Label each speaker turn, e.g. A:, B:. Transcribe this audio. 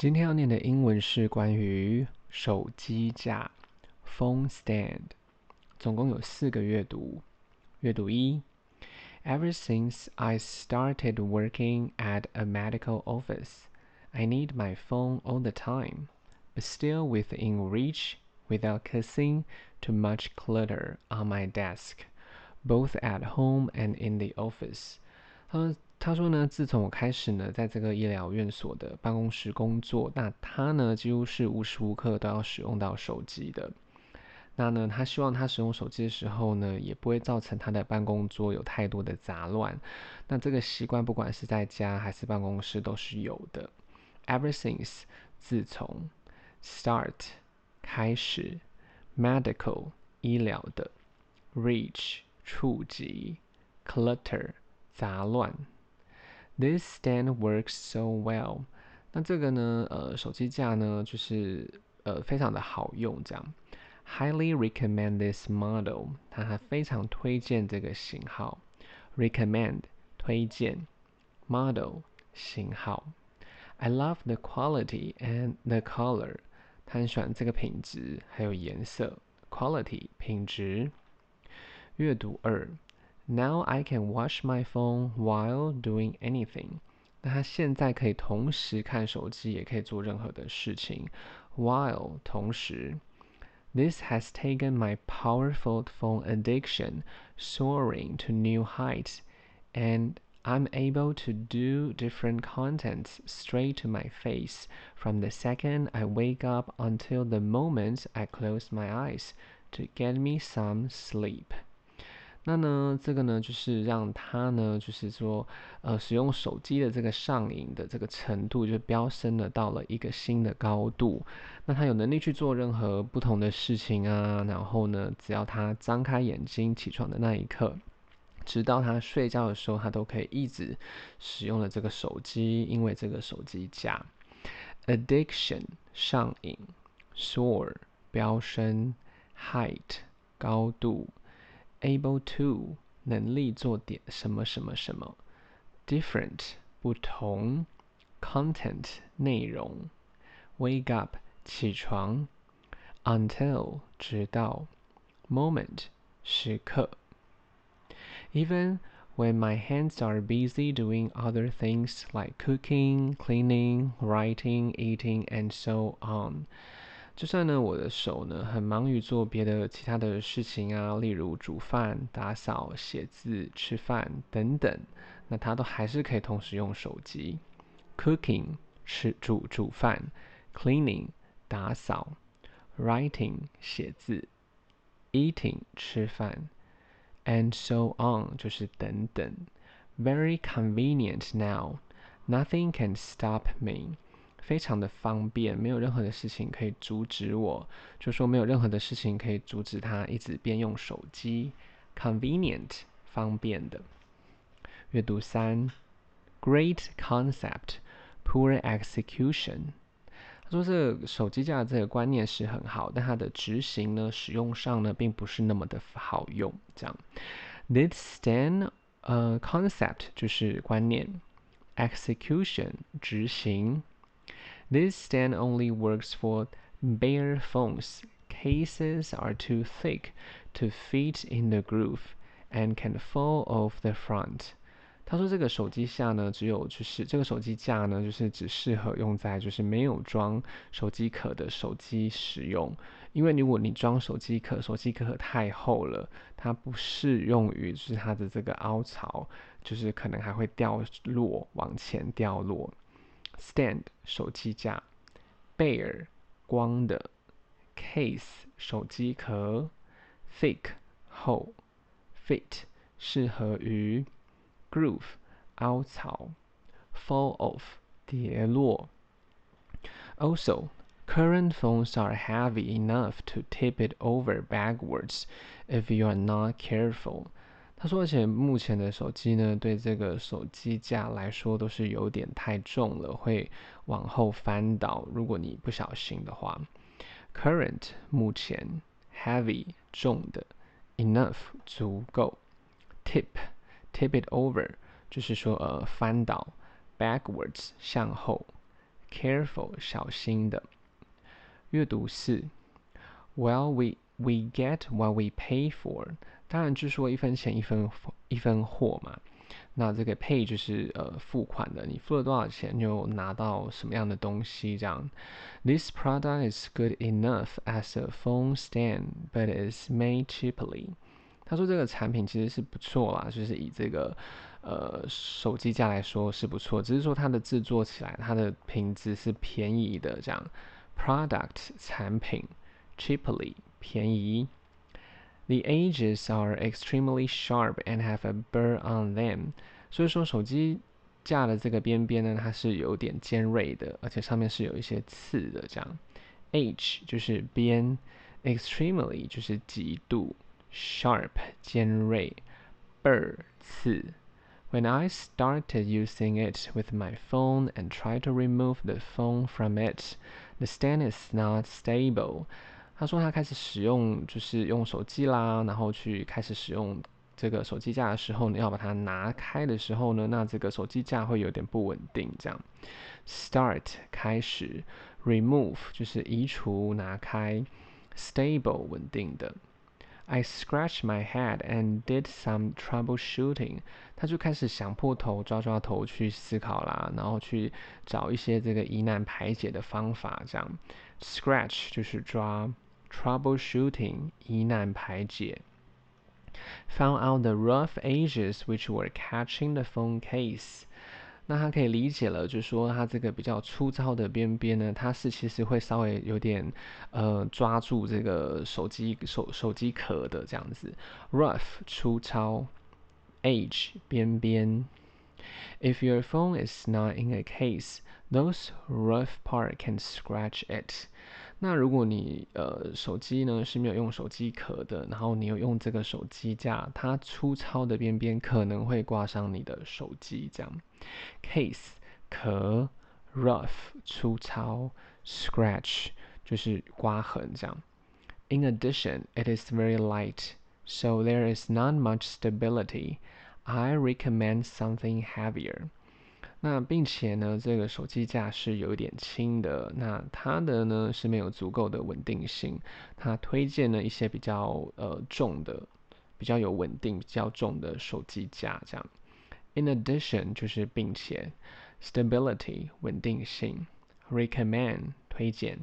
A: 今天要念的英文是关于手机架 （phone stand），总共有四个阅读。阅读一：Ever since I started working at a medical office, I need my phone all the time, but still within reach without causing too much clutter on my desk, both at home and in the office. 他 他说呢，自从我开始呢，在这个医疗院所的办公室工作，那他呢几乎是无时无刻都要使用到手机的。那呢，他希望他使用手机的时候呢，也不会造成他的办公桌有太多的杂乱。那这个习惯不管是在家还是办公室都是有的。Ever since 自从，start 开始，medical 医疗的，reach 触及，clutter 杂乱。This stand works so well。那这个呢，呃，手机架呢，就是呃，非常的好用，这样。Highly recommend this model。他还非常推荐这个型号。Recommend 推荐，model 型号。I love the quality and the color。他很喜欢这个品质还有颜色。Quality 品质。阅读二。Now I can watch my phone while doing anything。那他现在可以同时看手机，也可以做任何的事情。While 同时，This has taken my powerful phone addiction soaring to new heights, and I'm able to do different contents straight to my face from the second I wake up until the moment I close my eyes to get me some sleep. 那呢，这个呢，就是让他呢，就是说，呃，使用手机的这个上瘾的这个程度，就飙升了到了一个新的高度。那他有能力去做任何不同的事情啊，然后呢，只要他张开眼睛起床的那一刻，直到他睡觉的时候，他都可以一直使用了这个手机，因为这个手机架。Addiction 上瘾，soar 飙升，height 高度。Able to 能力做点什么什么什么，different 不同，content 内容，wake up 起床，until 直到，moment 时刻。Even when my hands are busy doing other things like cooking, cleaning, writing, eating, and so on. 就算呢，我的手呢很忙于做别的其他的事情啊，例如煮饭、打扫、写字、吃饭等等，那他都还是可以同时用手机。Cooking 吃煮煮饭，Cleaning 打扫，Writing 写字，Eating 吃饭，and so on 就是等等。Very convenient now. Nothing can stop me. 非常的方便，没有任何的事情可以阻止我，就说没有任何的事情可以阻止他一直边用手机。Convenient，方便的。阅读三，Great concept，poor execution。他说这个手机架这个观念是很好，但它的执行呢，使用上呢，并不是那么的好用。这样，This stand，呃，concept 就是观念，execution 执行。This stand only works for bare phones. Cases are too thick to fit in the groove and can fall off the front. 他说这个手机架呢，只有就是这个手机架呢，就是只适合用在就是没有装手机壳的手机使用。因为如果你装手机壳，手机壳太厚了，它不适用于就是它的这个凹槽，就是可能还会掉落往前掉落。Stand 手机架，bare 光的，case 手机壳，thick 厚，fit 适合于，groove 凹槽，fall off 跌落。Also, current phones are heavy enough to tip it over backwards if you are not careful. 他说：“而且目前的手机呢，对这个手机架来说都是有点太重了，会往后翻倒。如果你不小心的话。Current 目前，heavy 重的，enough 足够，tip tip it over 就是说呃翻倒，backwards 向后 careful 小心的。阅读四，Well we we get what we pay for。当然，据说一分钱一分一分货嘛。那这个 pay 就是呃付款的，你付了多少钱就拿到什么样的东西这样。This product is good enough as a phone stand, but it's made cheaply。他说这个产品其实是不错啦，就是以这个呃手机架来说是不错，只是说它的制作起来它的品质是便宜的这样。Product 产品，cheaply 便宜。The edges are extremely sharp and have a burr on them。所以说手机架的这个边边呢，它是有点尖锐的，而且上面是有一些刺的。这样，edge 就是边，extremely 就是极度，sharp 尖锐，burr 刺。When I started using it with my phone and tried to remove the phone from it, the stand is not stable. 他说他开始使用，就是用手机啦，然后去开始使用这个手机架的时候呢，要把它拿开的时候呢，那这个手机架会有点不稳定。这样，start 开始，remove 就是移除、拿开，stable 稳定的。I scratched my head and did some troubleshooting。他就开始想破头、抓抓头去思考啦，然后去找一些这个疑难排解的方法。这样，scratch 就是抓。Troubleshooting 疑难排解，found out the rough edges which were catching the phone case。 那它可以理解了，就是说它这个比较粗糙的边边呢，它是其实会稍微有点呃抓住这个手机手手机壳的这样子。Rough 粗糙，edge 边边。If your phone is not in a case, those rough part can scratch it. 那如果你呃手机呢是没有用手机壳的，然后你有用这个手机架，它粗糙的边边可能会刮伤你的手机。这样，case 壳，rough 粗糙，scratch 就是刮痕。这样，In addition, it is very light, so there is not much stability. I recommend something heavier. 那并且呢，这个手机架是有一点轻的，那它的呢是没有足够的稳定性。它推荐了一些比较呃重的、比较有稳定、比较重的手机架。这样，in addition 就是并且，stability 稳定性，recommend 推荐。